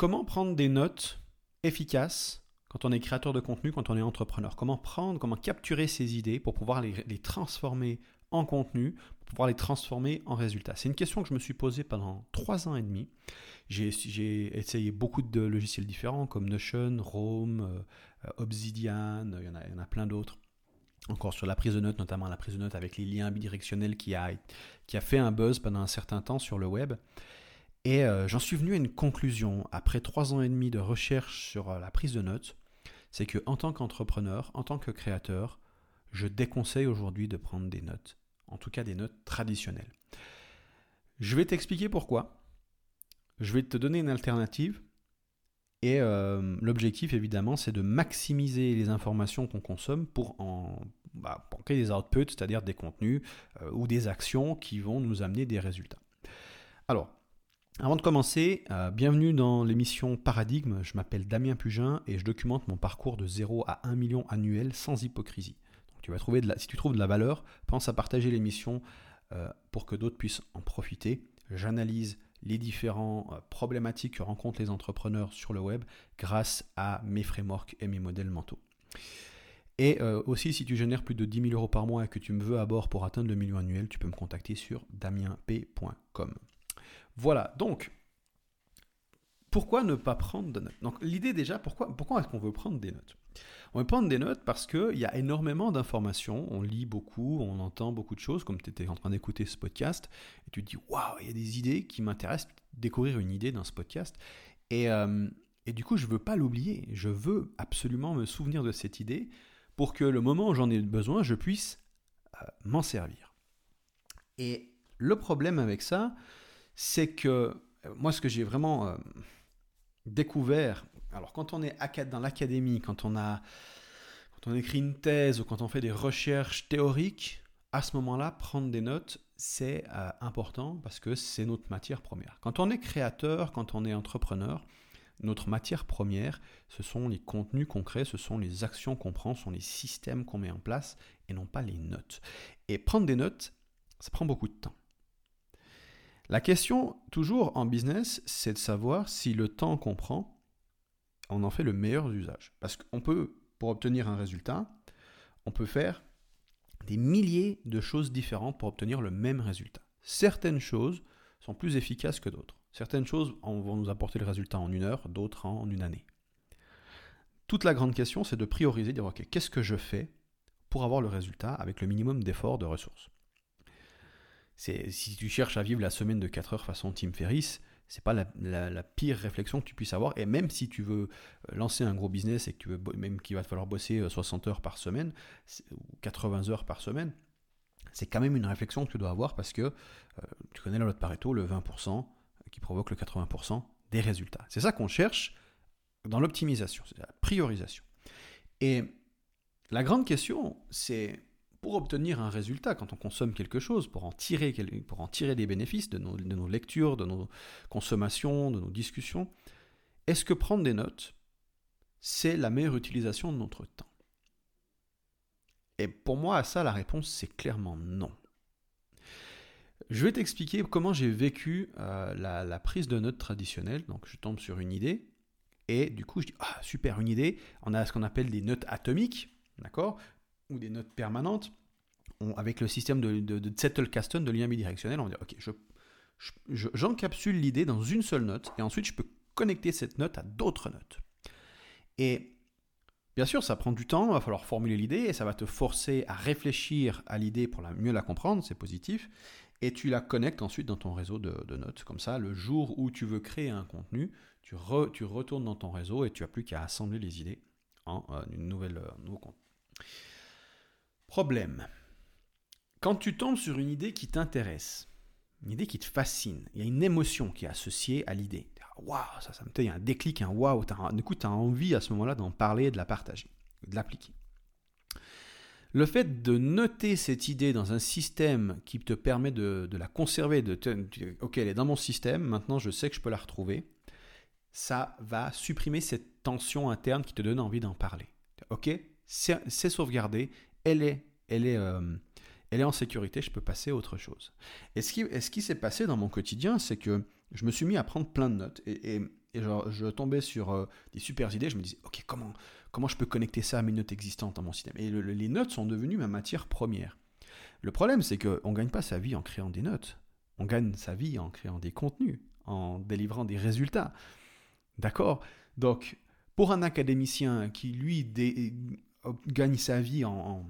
comment prendre des notes efficaces quand on est créateur de contenu, quand on est entrepreneur? Comment prendre, comment capturer ces idées pour pouvoir les, transformer en contenu, pour pouvoir les transformer en résultats? C'est une question que je me suis posée pendant trois ans et demi. J'ai essayé beaucoup de logiciels différents comme Notion, Rome, euh, Obsidian, il y en a, plein d'autres encore sur la prise de notes, notamment la prise de notes avec les liens bidirectionnels qui a fait un buzz pendant un certain temps sur le web. Et euh, j'en suis venu à une conclusion, après trois ans et demi de recherche sur euh, la prise de notes, c'est que en tant qu'entrepreneur, en tant que créateur, je déconseille aujourd'hui de prendre des notes, en tout cas des notes traditionnelles. Je vais t'expliquer pourquoi. Je vais te donner une alternative. Et euh, l'objectif, évidemment, c'est de maximiser les informations qu'on consomme pour en bah, pour créer des outputs, c'est-à-dire des contenus ou des actions qui vont nous amener des résultats. Alors, avant de commencer, euh, bienvenue dans l'émission Paradigme. Je m'appelle Damien Pugin et je documente mon parcours de 0 à 1 million annuel sans hypocrisie. tu vas trouver si tu trouves de la valeur, pense à partager l'émission euh, pour que d'autres puissent en profiter. J'analyse les différentes euh, problématiques que rencontrent les entrepreneurs sur le web grâce à mes frameworks et mes modèles mentaux. Et aussi, si tu génères plus de 10 000 euros par mois et que tu me veux à bord pour atteindre le million annuel, tu peux me contacter sur damienp.com. Voilà, donc, pourquoi ne pas prendre de notes? Donc l'idée déjà, pourquoi, est-ce qu'on veut prendre des notes? On veut prendre des notes parce qu'il y a énormément d'informations, on lit beaucoup, on entend beaucoup de choses, comme tu étais en train d'écouter ce podcast, et tu te dis, waouh, il y a des idées qui m'intéressent, découvrir une idée dans ce podcast. Et, euh, et du coup, je ne veux pas l'oublier, je veux absolument me souvenir de cette idée pour que le moment où j'en ai besoin, je puisse euh, m'en servir. Et le problème avec ça, c'est que euh, moi, ce que j'ai vraiment euh, découvert, alors quand on est dans l'académie, quand on a quand on écrit une thèse ou quand on fait des recherches théoriques, à ce moment-là, prendre des notes, c'est euh, important parce que c'est notre matière première. Quand on est créateur, quand on est entrepreneur, notre matière première, ce sont les contenus concrets, ce sont les actions qu'on prend, ce sont les systèmes qu'on met en place et non pas les notes. Et prendre des notes, ça prend beaucoup de temps. La question, toujours en business, c'est de savoir si le temps qu'on prend, on en fait le meilleur usage. Parce qu'on peut, pour obtenir un résultat, on peut faire des milliers de choses différentes pour obtenir le même résultat. Certaines choses sont plus efficaces que d'autres. Certaines choses vont nous apporter le résultat en une heure, d'autres en une année. Toute la grande question, c'est de prioriser, de dire, OK, qu'est-ce que je fais pour avoir le résultat avec le minimum d'efforts de ressources? Si tu cherches à vivre la semaine de 4 heures façon Tim Ferriss, c'est pas la, pire réflexion que tu puisses avoir. Et même si tu veux euh, lancer un gros business et que tu veux même qu'il va te falloir bosser 60 euh, heures par semaine ou 80 heures par semaine, c'est quand même une réflexion que tu dois avoir parce que euh, tu connais la loi de Pareto, le 20% qui provoque le 80% des résultats. C'est ça qu'on cherche dans l'optimisation, c'est la priorisation. Et la grande question, c'est pour obtenir un résultat, quand on consomme quelque chose, pour en tirer, des bénéfices de nos, de nos lectures, de nos consommations, de nos discussions, est-ce que prendre des notes, c'est la meilleure utilisation de notre temps? Et pour moi, à ça, la réponse, c'est clairement non. Je vais t'expliquer comment j'ai vécu euh, la, la, prise de notes traditionnelle. Donc, je tombe sur une idée, et du coup, je dis Ah, super, une idée. On a ce qu'on appelle des notes atomiques, d'accord? Ou des notes permanentes, avec le système de, de, de de lien bidirectionnel, on va dire, ok, je, j'encapsule l'idée dans une seule note, et ensuite je peux connecter cette note à d'autres notes. Et bien sûr, ça prend du temps, il va falloir formuler l'idée, et ça va te forcer à réfléchir à l'idée pour la, mieux la comprendre, c'est positif, et tu la connectes ensuite dans ton réseau de, notes. Comme ça, le jour où tu veux créer un contenu, tu, retournes dans ton réseau et tu n'as plus qu'à assembler les idées en euh, une nouvelle, euh, nouveau contenu. Problème. Quand tu tombes sur une idée qui t'intéresse, une idée qui te fascine, il y a une émotion qui est associée à l'idée. Waouh, ça, ça me il y a un déclic, un waouh. Du coup, tu as envie à ce moment-là d'en parler, de la partager, de l'appliquer. Le fait de noter cette idée dans un système qui te permet de, la conserver, de ok, elle est dans mon système, maintenant je sais que je peux la retrouver, ça va supprimer cette tension interne qui te donne envie d'en parler. Ok, c'est sauvegardé elle est, elle est, euh, elle est en sécurité, je peux passer à autre chose. Et ce qui, ce qui s'est passé dans mon quotidien, c'est que je me suis mis à prendre plein de notes. Et, et je tombais sur euh, des super idées. Je me disais, ok, comment, comment je peux connecter ça à mes notes existantes dans mon système? Et les notes sont devenues ma matière première. Le problème, c'est qu'on ne gagne pas sa vie en créant des notes. On gagne sa vie en créant des contenus, en délivrant des résultats. D'accord? Donc, pour un académicien qui, lui, gagne sa vie en,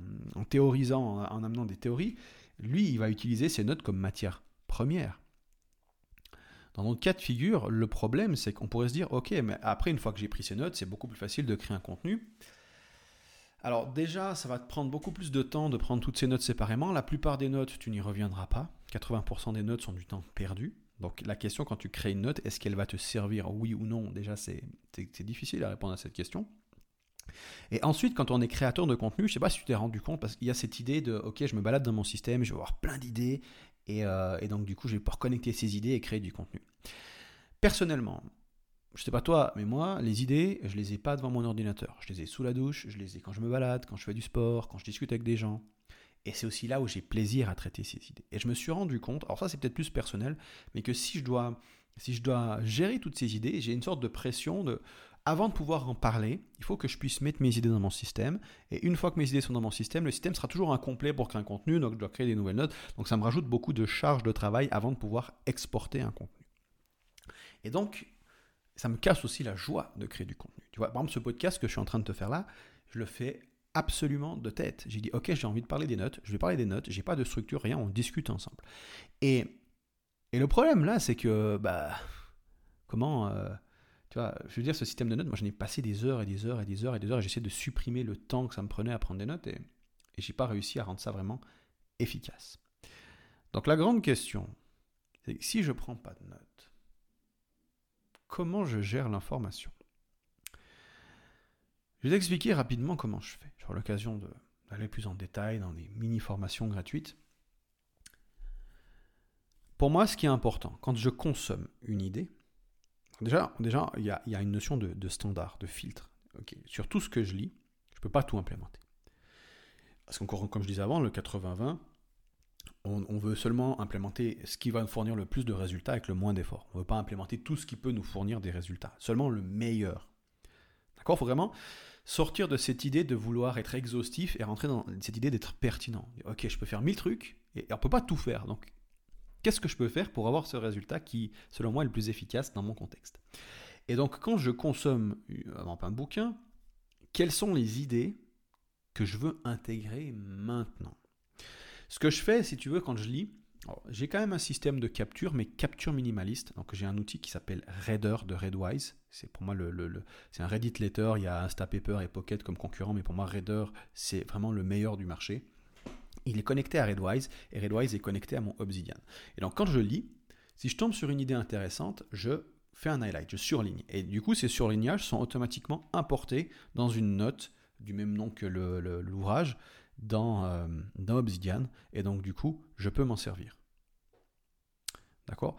théorisant, en, amenant des théories, lui, il va utiliser ses notes comme matière première. Dans notre cas de figure, le problème, c'est qu'on pourrait se dire, ok, mais après, une fois que j'ai pris ces notes, c'est beaucoup plus facile de créer un contenu. Alors déjà, ça va te prendre beaucoup plus de temps de prendre toutes ces notes séparément. La plupart des notes, tu n'y reviendras pas. 80% des notes sont du temps perdu. Donc la question quand tu crées une note, est-ce qu'elle va te servir oui ou non? Déjà, c'est difficile à répondre à cette question. Et ensuite, quand on est créateur de contenu, je ne sais pas si tu t'es rendu compte, parce qu'il y a cette idée de, ok, je me balade dans mon système, je vais avoir plein d'idées, et, euh, donc du coup, je vais pouvoir connecter ces idées et créer du contenu. Personnellement, je sais pas toi, mais moi, les idées, je les ai pas devant mon ordinateur. Je les ai sous la douche, je les ai quand je me balade, quand je fais du sport, quand je discute avec des gens. Et c'est aussi là où j'ai plaisir à traiter ces idées. Et je me suis rendu compte, alors ça c'est peut-être plus personnel, mais que si je dois, si je dois gérer toutes ces idées, j'ai une sorte de pression de, avant de pouvoir en parler, il faut que je puisse mettre mes idées dans mon système. Et une fois que mes idées sont dans mon système, le système sera toujours incomplet pour créer un contenu, donc je dois créer des nouvelles notes. Donc ça me rajoute beaucoup de charges de travail avant de pouvoir exporter un contenu. Et donc, ça me casse aussi la joie de créer du contenu. Tu vois, par exemple, ce podcast que je suis en train de te faire là, je le fais absolument de tête. J'ai dit, ok, j'ai envie de parler des notes, je vais parler des notes, j'ai pas de structure, rien, on discute ensemble. Et, et le problème là, c'est que, bah, comment, euh, tu vois, je veux dire, ce système de notes, moi j'en ai passé des heures et des heures et des heures et des heures, et j'essaie de supprimer le temps que ça me prenait à prendre des notes, et, et j'ai pas réussi à rendre ça vraiment efficace. Donc la grande question, c'est si je prends pas de notes, comment je gère l'information? Je vais t'expliquer rapidement comment je fais. J'aurai l'occasion d'aller plus en détail dans des mini-formations gratuites. Pour moi, ce qui est important, quand je consomme une idée, déjà, déjà il, y a, une notion de, standard, de filtre. Sur tout ce que je lis, je ne peux pas tout implémenter. Parce qu'encore, comme je disais avant, le 80-20, on, veut seulement implémenter ce qui va nous fournir le plus de résultats avec le moins d'efforts. On ne veut pas implémenter tout ce qui peut nous fournir des résultats, seulement le meilleur. D'accord? Il faut vraiment sortir de cette idée de vouloir être exhaustif et rentrer dans cette idée d'être pertinent. Ok, je peux faire mille trucs et on ne peut pas tout faire. Donc, qu'est-ce que je peux faire pour avoir ce résultat qui, selon moi, est le plus efficace dans mon contexte? Et donc, quand je consomme un bouquin, quelles sont les idées que je veux intégrer maintenant? Ce que je fais, si tu veux, quand je lis, j'ai quand même un système de capture, mais capture minimaliste. Donc j'ai un outil qui s'appelle Reader de Redwise. C'est pour moi le, c'est un Reddit Letter. Il y a Instapaper et Pocket comme concurrents, mais pour moi Reader c'est vraiment le meilleur du marché. Il est connecté à Redwise et Redwise est connecté à mon Obsidian. Et donc quand je lis, si je tombe sur une idée intéressante, je fais un highlight, je surligne. Et du coup, ces surlignages sont automatiquement importés dans une note du même nom que l'ouvrage dans, euh, dans Obsidian, et donc du coup, je peux m'en servir. D'accord?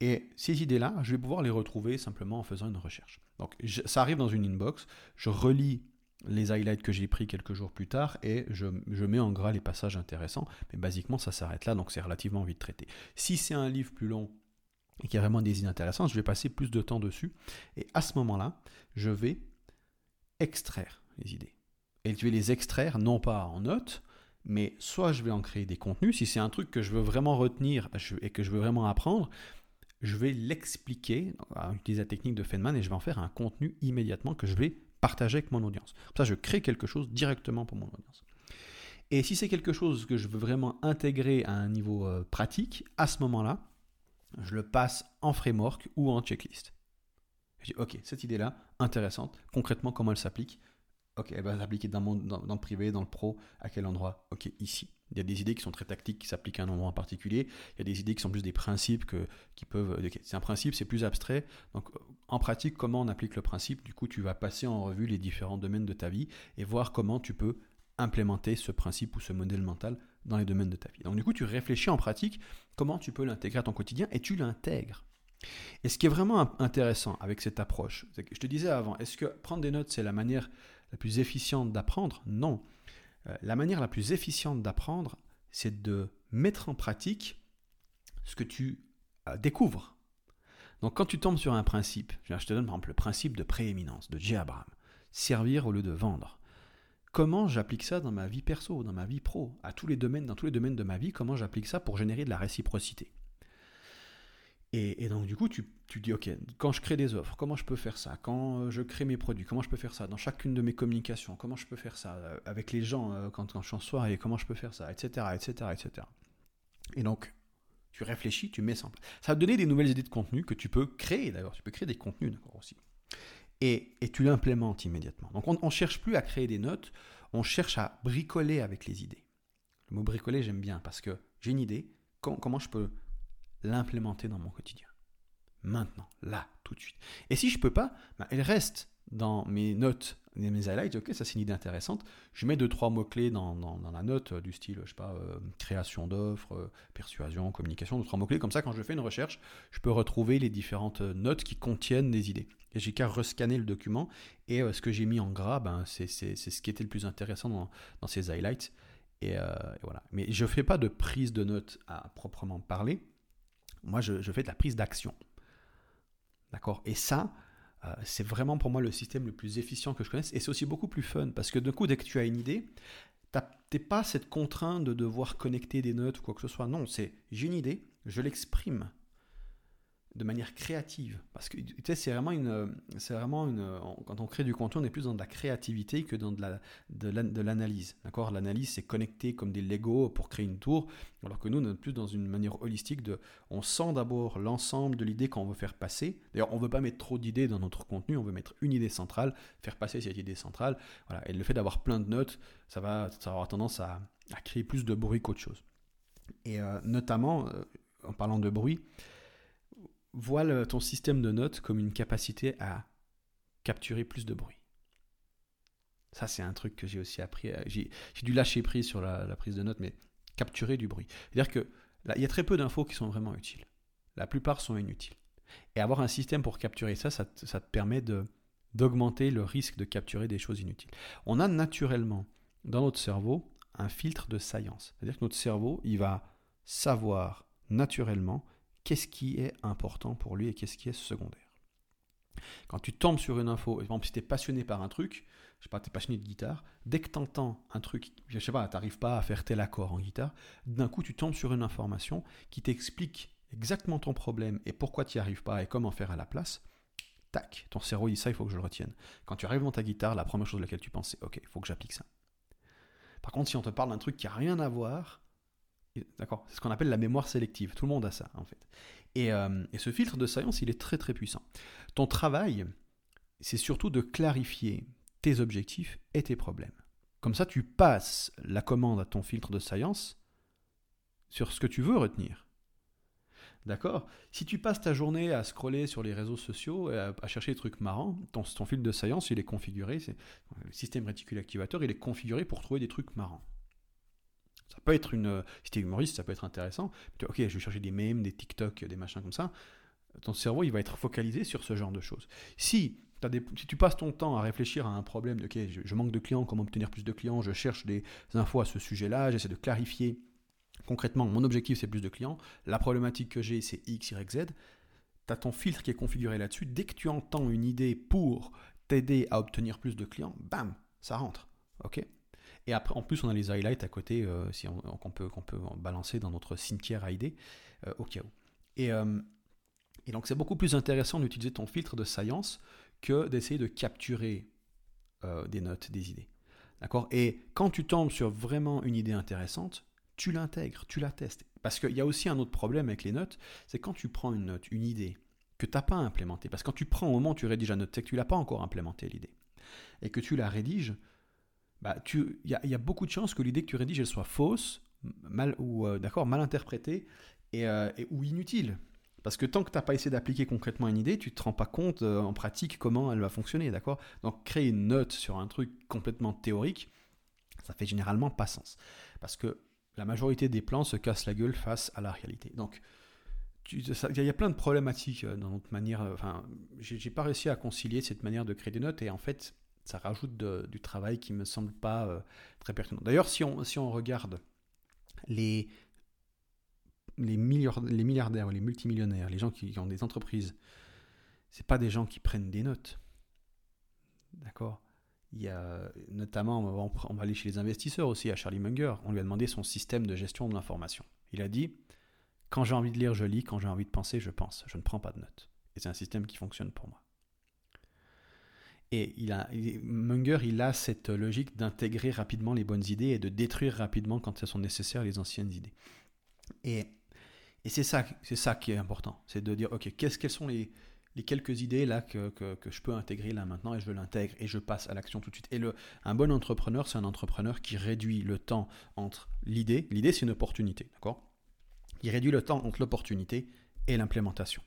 Et ces idées-là, je vais pouvoir les retrouver simplement en faisant une recherche. Donc ça arrive dans une inbox, je relis les highlights que j'ai pris quelques jours plus tard et je, mets en gras les passages intéressants, mais basiquement ça s'arrête là, donc c'est relativement vite traité. Si c'est un livre plus long et qu'il y a vraiment des idées intéressantes, je vais passer plus de temps dessus, et à ce moment-là, je vais extraire les idées. Et je vais les extraire, non pas en notes, mais soit je vais en créer des contenus, si c'est un truc que je veux vraiment retenir et que je veux vraiment apprendre, je vais l'expliquer, utiliser la technique de Feynman, et je vais en faire un contenu immédiatement que je vais partager avec mon audience. Comme ça, je crée quelque chose directement pour mon audience. Et si c'est quelque chose que je veux vraiment intégrer à un niveau euh, pratique, à ce moment-là, je le passe en framework ou en checklist. Je dis, ok, cette idée-là, intéressante, concrètement, comment elle s'applique? Ok, elle va s'appliquer dans, dans, le privé, dans le pro, à quel endroit? Ok, ici. Il y a des idées qui sont très tactiques, qui s'appliquent à un endroit en particulier. Il y a des idées qui sont plus des principes que, qui peuvent. c'est un principe, c'est plus abstrait. Donc, en pratique, comment on applique le principe Du coup, tu vas passer en revue les différents domaines de ta vie et voir comment tu peux implémenter ce principe ou ce modèle mental dans les domaines de ta vie. Donc, du coup, tu réfléchis en pratique comment tu peux l'intégrer à ton quotidien et tu l'intègres. Et ce qui est vraiment intéressant avec cette approche, je te disais avant, est-ce que prendre des notes, c'est la manière la plus efficiente d'apprendre? Non. Euh, la manière la plus efficiente d'apprendre, c'est de mettre en pratique ce que tu euh, découvres. Donc quand tu tombes sur un principe, je te donne par exemple le principe de prééminence de J. Abraham, servir au lieu de vendre. Comment j'applique ça dans ma vie perso, dans ma vie pro, à tous les domaines, dans tous les domaines de ma vie, comment j'applique ça pour générer de la réciprocité? Et, donc du coup, tu, tu, dis, OK, quand je crée des offres, comment je peux faire ça? Quand euh, je crée mes produits, comment je peux faire ça? Dans chacune de mes communications, comment je peux faire ça? Euh, Avec les gens, euh, quand, quand je suis en soirée, comment je peux faire ça? Etc. etc. etc. Et donc, tu réfléchis, tu mets ça en place. Ça va te donner des nouvelles idées de contenu que tu peux créer d'ailleurs. Tu peux créer des contenus d'accord aussi. Et, tu l'implémentes immédiatement. Donc on ne cherche plus à créer des notes, on cherche à bricoler avec les idées. Le mot bricoler, j'aime bien parce que j'ai une idée, comment je peux l'implémenter dans mon quotidien? Maintenant, là, tout de suite. Et si je ne peux pas, bah, elle reste dans mes notes, mes highlights, ok, ça c'est une idée intéressante. Je mets deux, trois mots-clés dans, la note euh, du style, je sais pas, euh, création d'offres, euh, persuasion, communication, deux, trois mots-clés. Comme ça, quand je fais une recherche, je peux retrouver les différentes notes qui contiennent des idées. Et j'ai qu'à rescanner le document et ce que j'ai mis en gras, ben, c'est ce qui était le plus intéressant dans, ces highlights. Et, voilà. Mais je ne fais pas de prise de notes à proprement parler. Moi, je, fais de la prise d'action. D'accord? Et ça, c'est vraiment pour moi le système le plus efficient que je connaisse. Et c'est aussi beaucoup plus fun parce que d'un coup, dès que tu as une idée, tu n'es pas cette contrainte de devoir connecter des notes ou quoi que ce soit. Non, c'est j'ai une idée, je l'exprime de manière créative. Parce que tu sais, c'est vraiment une, c'est vraiment une, quand on crée du contenu, on est plus dans de la créativité que dans de la, de l'analyse. D'accord? L'analyse, c'est connecté comme des Lego pour créer une tour, alors que nous, on est plus dans une manière holistique de, on sent d'abord l'ensemble de l'idée qu'on veut faire passer. D'ailleurs, on veut pas mettre trop d'idées dans notre contenu, on veut mettre une idée centrale, faire passer cette idée centrale. Voilà. Et le fait d'avoir plein de notes, ça va, ça va avoir tendance à, à créer plus de bruit qu'autre chose. Et euh, notamment, euh, en parlant de bruit, vois ton système de notes comme une capacité à capturer plus de bruit. Ça, c'est un truc que j'ai aussi appris. J'ai dû lâcher prise sur la, prise de notes, mais capturer du bruit. C'est-à-dire que il y a très peu d'infos qui sont vraiment utiles. La plupart sont inutiles. Et avoir un système pour capturer ça, ça te, permet d'augmenter le risque de capturer des choses inutiles. On a naturellement dans notre cerveau un filtre de science. C'est-à-dire que notre cerveau, il va savoir naturellement qu'est-ce qui est important pour lui et qu'est-ce qui est secondaire. Quand tu tombes sur une info, par exemple, si tu es passionné par un truc, je sais pas, tu es passionné de guitare, dès que tu entends un truc, je sais pas, tu pas à faire tel accord en guitare, d'un coup tu tombes sur une information qui t'explique exactement ton problème et pourquoi tu n'y arrives pas et comment faire à la place. Tac, ton cerveau dit ça, il faut que je le retienne. Quand tu arrives dans ta guitare, la première chose à laquelle tu penses, c'est ok, il faut que j'applique ça. Par contre, si on te parle d'un truc qui n'a rien à voir, D'accord C'est ce qu'on appelle la mémoire sélective. Tout le monde a ça, en fait. Euh, et, ce filtre de science, il est très très puissant. Ton travail, c'est surtout de clarifier tes objectifs et tes problèmes. Comme ça, tu passes la commande à ton filtre de science sur ce que tu veux retenir. D'accord Si tu passes ta journée à scroller sur les réseaux sociaux, et à, chercher des trucs marrants, ton, filtre de science, il est configuré, le système réticule activateur, il est configuré pour trouver des trucs marrants. Peut être une. Si tu es humoriste, ça peut être intéressant. ok, je vais chercher des mèmes, des TikTok, des machins comme ça. Ton cerveau, il va être focalisé sur ce genre de choses. Si, des, si tu passes ton temps à réfléchir à un problème, ok, je, manque de clients, comment obtenir plus de clients, je cherche des infos à ce sujet-là, j'essaie de clarifier concrètement, mon objectif c'est plus de clients, la problématique que j'ai c'est X, Y, Z. Tu as ton filtre qui est configuré là-dessus. Dès que tu entends une idée pour t'aider à obtenir plus de clients, bam, ça rentre. ok? Et après, en plus, on a les highlights à côté euh, si on, qu'on peut, qu'on peut balancer dans notre cimetière idées euh, au cas où. Et, euh, et donc, c'est beaucoup plus intéressant d'utiliser ton filtre de science que d'essayer de capturer des notes, des idées. D'accord? Et quand tu tombes sur vraiment une idée intéressante, tu l'intègres, tu la testes. Parce qu'il y a aussi un autre problème avec les notes, c'est quand tu prends une note, une idée que tu n'as pas implémentée. Parce que quand tu prends au moment où tu rédiges la note, c'est que tu l'as pas encore implémenté l'idée. Et que tu la rédiges, bah, il y, a beaucoup de chances que l'idée que tu rédiges elle soit fausse, mal ou euh, d'accord, mal interprétée euh, et, ou inutile. Parce que tant que tu n'as pas essayé d'appliquer concrètement une idée, tu ne te rends pas compte euh, en pratique comment elle va fonctionner, d'accord? Donc créer une note sur un truc complètement théorique, ça fait généralement pas sens. Parce que la majorité des plans se cassent la gueule face à la réalité. Donc, il y a plein de problématiques dans notre manière. Enfin, j'ai pas réussi à concilier cette manière de créer des notes et en fait, ça rajoute du travail qui me semble pas euh, très pertinent. D'ailleurs, si on, regarde les les, les milliardaires, les multimillionnaires, les gens qui ont des entreprises, c'est pas des gens qui prennent des notes. D'accord? Il y a notamment, on va aller chez les investisseurs aussi, à Charlie Munger. On lui a demandé son système de gestion de l'information. Il a dit quand j'ai envie de lire, je lis. Quand j'ai envie de penser, je pense. Je ne prends pas de notes. Et c'est un système qui fonctionne pour moi. Et il a, Munger, il a cette logique d'intégrer rapidement les bonnes idées et de détruire rapidement quand elles sont nécessaires les anciennes idées. Et, et c'est ça, c'est ça qui est important, c'est de dire ok, qu'est-ce, quelles sont les, les quelques idées là que, que, que, je peux intégrer là maintenant et je l'intègre et je passe à l'action tout de suite. Et le, un bon entrepreneur, c'est un entrepreneur qui réduit le temps entre l'idée, l'idée c'est une opportunité, d'accord? Il réduit le temps entre l'opportunité et l'implémentation.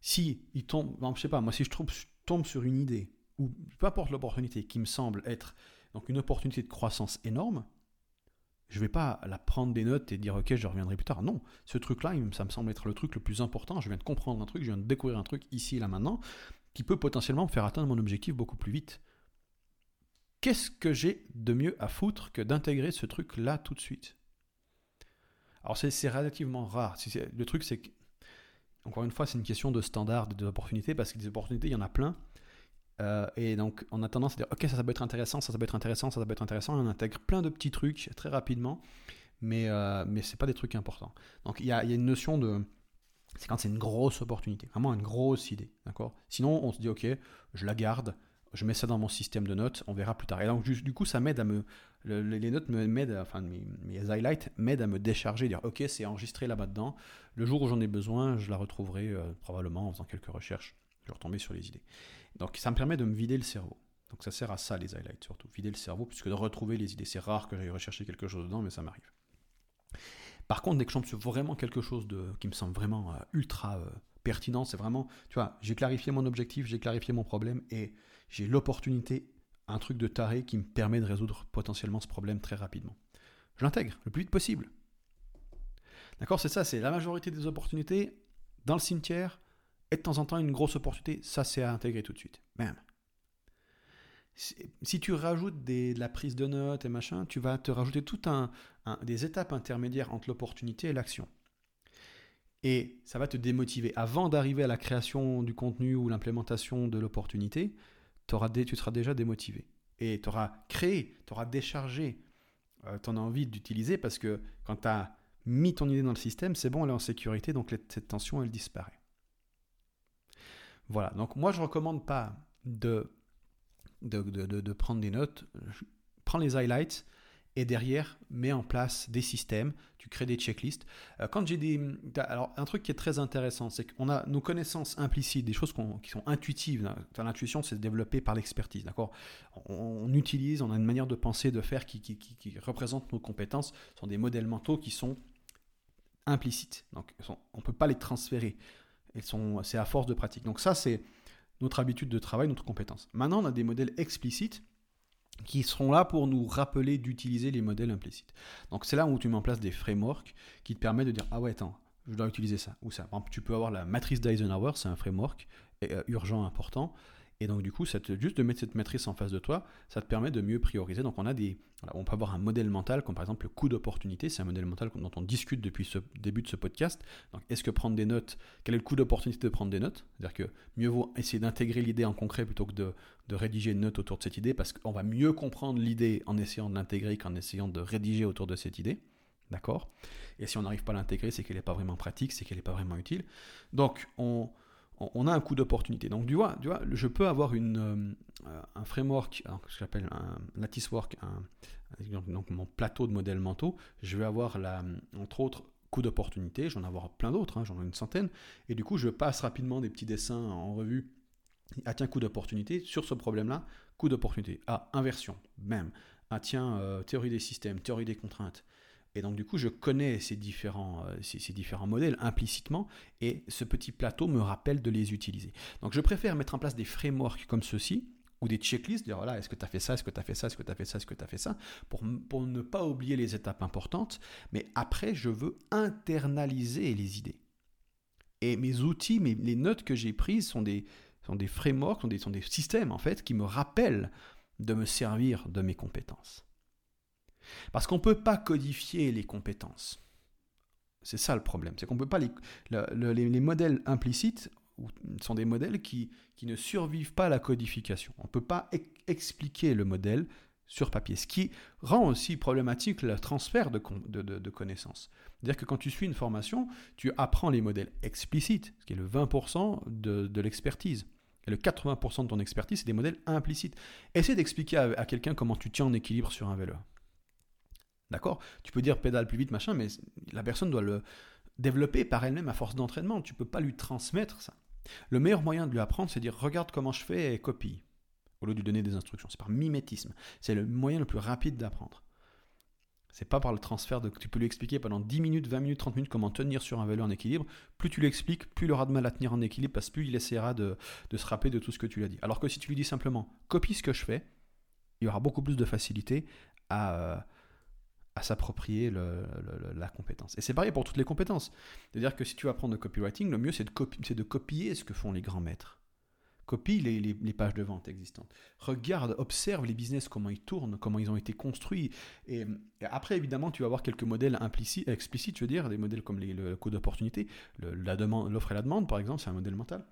Si il tombe, je sais pas, moi si je trouve, tombe sur une idée, ou peu importe l'opportunité, qui me semble être donc une opportunité de croissance énorme, je ne vais pas la prendre des notes et dire ok je reviendrai plus tard. Non, ce truc-là, ça me semble être le truc le plus important. Je viens de comprendre un truc, je viens de découvrir un truc ici et là maintenant, qui peut potentiellement me faire atteindre mon objectif beaucoup plus vite. Qu'est-ce que j'ai de mieux à foutre que d'intégrer ce truc-là tout de suite? Alors c'est relativement rare. Le truc c'est que encore une fois, c'est une question de standard, d'opportunité, parce que des opportunités, il y en a plein. Euh, et donc, on a tendance à dire, ok, ça, ça peut être intéressant, ça, ça peut être intéressant, ça, ça peut être intéressant. Et on intègre plein de petits trucs très rapidement, mais, euh, mais ce pas des trucs importants. Donc, il y a, y a, une notion de. C'est quand c'est une grosse opportunité, vraiment une grosse idée. d'accord? Sinon, on se dit, ok, je la garde, je mets ça dans mon système de notes, on verra plus tard. Et donc, du coup, ça m'aide à me. Les notes m'aident, enfin, mes, mes, highlights m'aident à me décharger, dire, ok, c'est enregistré là-bas dedans. Le jour où j'en ai besoin, je la retrouverai euh, probablement en faisant quelques recherches. Je vais retomber sur les idées. Donc, ça me permet de me vider le cerveau. Donc, ça sert à ça, les highlights, surtout. Vider le cerveau, puisque de retrouver les idées. C'est rare que j'aille rechercher quelque chose dedans, mais ça m'arrive. Par contre, dès que je vraiment quelque chose de, qui me semble vraiment euh, ultra euh, pertinent, c'est vraiment, tu vois, j'ai clarifié mon objectif, j'ai clarifié mon problème, et j'ai l'opportunité, un truc de taré qui me permet de résoudre potentiellement ce problème très rapidement. Je l'intègre le plus vite possible. D'accord C'est ça, c'est la majorité des opportunités dans le cimetière, et de temps en temps une grosse opportunité, ça c'est à intégrer tout de suite. Bam. Si tu rajoutes de la prise de notes et machin, tu vas te rajouter tout un, des étapes intermédiaires entre l'opportunité et l'action. Et ça va te démotiver. Avant d'arriver à la création du contenu ou l'implémentation de l'opportunité, tu seras déjà démotivé. Et tu auras créé, tu auras déchargé euh, ton envie d'utiliser parce que quand tu as mis ton idée dans le système, c'est bon, elle est en sécurité, donc cette tension, elle disparaît. Voilà, donc moi je ne recommande pas de, de, de, prendre des notes. prends les highlights, et derrière, mets en place des systèmes, tu crées des checklists. Euh, quand j'ai des... Alors, un truc qui est très intéressant, c'est qu'on a nos connaissances implicites, des choses qui sont intuitives. L'intuition, c'est développé par l'expertise, d'accord? On, utilise, on a une manière de penser, de faire qui, représente nos compétences, ce sont des modèles mentaux qui sont implicites. Donc, on ne peut pas les transférer. C'est à force de pratique. Donc ça, c'est notre habitude de travail, notre compétence. Maintenant, on a des modèles explicites qui seront là pour nous rappeler d'utiliser les modèles implicites. Donc c'est là où tu mets en place des frameworks qui te permettent de dire ah ouais attends je dois utiliser ça ou ça. tu peux avoir la matrice d'Eisenhower, c'est un framework euh, urgent important et donc, du coup, ça juste de mettre cette matrice en face de toi, ça te permet de mieux prioriser. Donc, on a des, on peut avoir un modèle mental, comme par exemple le coût d'opportunité. C'est un modèle mental dont on discute depuis ce début de ce podcast. Donc, est-ce que prendre des notes, quel est le coût d'opportunité de prendre des notes? C'est-à-dire que mieux vaut essayer d'intégrer l'idée en concret plutôt que de, de, rédiger une note autour de cette idée, parce qu'on va mieux comprendre l'idée en essayant de l'intégrer qu'en essayant de rédiger autour de cette idée. D'accord? Et si on n'arrive pas à l'intégrer, c'est qu'elle n'est pas vraiment pratique, c'est qu'elle n'est pas vraiment utile. Donc, on on a un coût d'opportunité. Donc, tu vois, tu vois, je peux avoir euh, un framework, ce que j'appelle un donc mon plateau de modèles mentaux. Je vais avoir, la, entre autres, coût d'opportunité. J'en avoir plein d'autres, hein, j'en ai une centaine. Et du coup, je passe rapidement des petits dessins en revue. Ah tiens, coût d'opportunité. Sur ce problème-là, coût d'opportunité. Ah, inversion, même. Ah tiens, euh, théorie des systèmes, théorie des contraintes. Et donc du coup, je connais ces différents, euh, ces, différents modèles implicitement, et ce petit plateau me rappelle de les utiliser. Donc je préfère mettre en place des frameworks comme ceci, ou des checklists, dire voilà, est-ce que tu as fait ça, est-ce que tu as fait ça, est-ce que tu as fait ça, est-ce que tu as fait ça, pour, pour ne pas oublier les étapes importantes, mais après, je veux internaliser les idées. Et mes outils, mes, les notes que j'ai prises sont des, sont des frameworks, sont des, sont des systèmes en fait qui me rappellent de me servir de mes compétences. Parce qu'on ne peut pas codifier les compétences. C'est ça le problème. C'est qu'on peut pas les, les, modèles implicites sont des modèles qui, qui ne survivent pas à la codification. On ne peut pas expliquer le modèle sur papier, ce qui rend aussi problématique le transfert de, de, connaissances. C'est-à-dire que quand tu suis une formation, tu apprends les modèles explicites, ce qui est le 20% de, l'expertise. Et le 80% de ton expertise, c'est des modèles implicites. Essaie d'expliquer à, quelqu'un comment tu tiens en équilibre sur un vélo. D'accord? Tu peux dire pédale plus vite, machin, mais la personne doit le développer par elle-même à force d'entraînement. Tu ne peux pas lui transmettre ça. Le meilleur moyen de lui apprendre, c'est de dire regarde comment je fais et copie au lieu de lui donner des instructions. C'est par mimétisme. C'est le moyen le plus rapide d'apprendre. C'est pas par le transfert de. Tu peux lui expliquer pendant 10 minutes, 20 minutes, 30 minutes comment tenir sur un vélo en équilibre. Plus tu lui expliques, plus il aura de mal à tenir en équilibre parce que plus il essaiera de, se rappeler de tout ce que tu lui as dit. Alors que si tu lui dis simplement copie ce que je fais, il y aura beaucoup plus de facilité à, euh, à s'approprier la compétence. Et c'est pareil pour toutes les compétences. C'est-à-dire que si tu vas apprendre le copywriting, le mieux c'est de, de copier ce que font les grands maîtres. Copie les, pages de vente existantes. Regarde, observe les business, comment ils tournent, comment ils ont été construits. Et, après, évidemment, tu vas avoir quelques modèles implicites, explicites, je veux dire, des modèles comme les, le coût d'opportunité, l'offre et la demande, par exemple, c'est un modèle mental.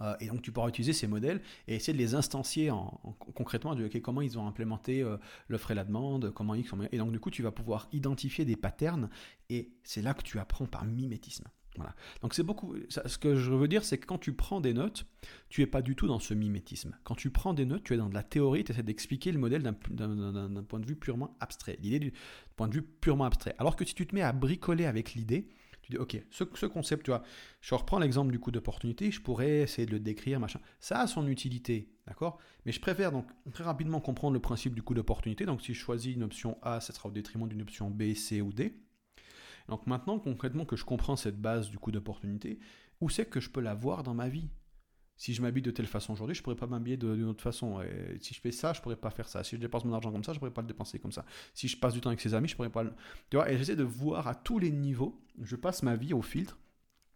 Euh, et donc tu pourras utiliser ces modèles et essayer de les instancier en, concrètement, de comment ils ont implémenté euh, l'offre et la demande, comment ils Et donc du coup, tu vas pouvoir identifier des patterns et c'est là que tu apprends par mimétisme. Voilà. Donc c'est beaucoup. ce que je veux dire, c'est que quand tu prends des notes, tu es pas du tout dans ce mimétisme. Quand tu prends des notes, tu es dans de la théorie, tu essaies d'expliquer le modèle d'un point de vue purement abstrait. L'idée du point de vue purement abstrait. Alors que si tu te mets à bricoler avec l'idée, tu dis, ok, ce, ce, concept, tu vois, je reprends l'exemple du coup d'opportunité, je pourrais essayer de le décrire, machin. Ça a son utilité, d'accord? Mais je préfère donc très rapidement comprendre le principe du coup d'opportunité. Donc si je choisis une option A, ça sera au détriment d'une option B, C ou D. Donc maintenant, concrètement, que je comprends cette base du coût d'opportunité, où c'est que je peux la voir dans ma vie? Si je m'habille de telle façon aujourd'hui, je pourrais pas m'habiller d'une autre façon. Si je fais ça, je pourrais pas faire ça. Si je dépense mon argent comme ça, je pourrais pas le dépenser comme ça. Si je passe du temps avec ses amis, je pourrais pas le. Tu vois, et j'essaie de voir à tous les niveaux. Je passe ma vie au filtre,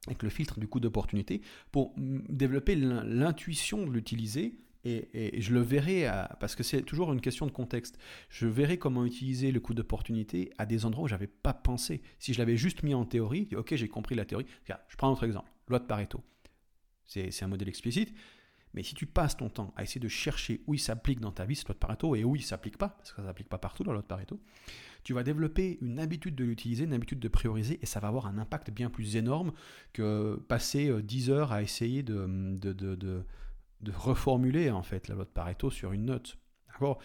avec le filtre du coût d'opportunité, pour développer l'intuition de l'utiliser et, je le verrai, parce que c'est toujours une question de contexte, je verrai comment utiliser le coût d'opportunité à des endroits où je n'avais pas pensé. Si je l'avais juste mis en théorie, ok, j'ai compris la théorie. je prends un autre exemple, loi de Pareto. C'est un modèle explicite, mais si tu passes ton temps à essayer de chercher où il s'applique dans ta vie, cette loi de Pareto, et où il ne s'applique pas, parce que ça ne s'applique pas partout la loi de Pareto, tu vas développer une habitude de l'utiliser, une habitude de prioriser, et ça va avoir un impact bien plus énorme que passer 10 euh, heures à essayer de, reformuler en fait la loi de Pareto sur une note. D'accord?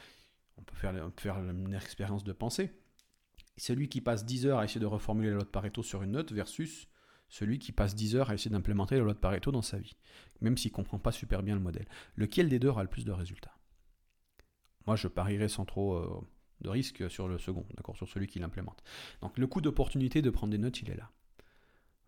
On peut, faire, faire une expérience de pensée. Celui qui passe 10 heures à essayer de reformuler la loi de Pareto sur une note versus celui qui passe 10 heures à essayer d'implémenter la loi de Pareto dans sa vie, même s'il ne comprend pas super bien le modèle. Lequel des deux aura le plus de résultats? Moi, je parierais sans trop euh, de risque sur le second, d'accord, sur celui qui l'implémente. Donc le coût d'opportunité de prendre des notes, il est là.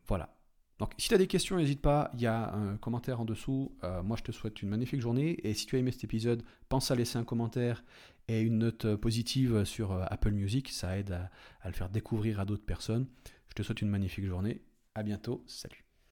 Voilà. Donc si tu as des questions, n'hésite pas, il y a un commentaire en dessous. Euh, moi je te souhaite une magnifique journée et si tu as aimé cet épisode, pense à laisser un commentaire et une note euh, positive sur Apple Music, ça aide à le faire découvrir à d'autres personnes. Je te souhaite une magnifique journée, à bientôt, salut.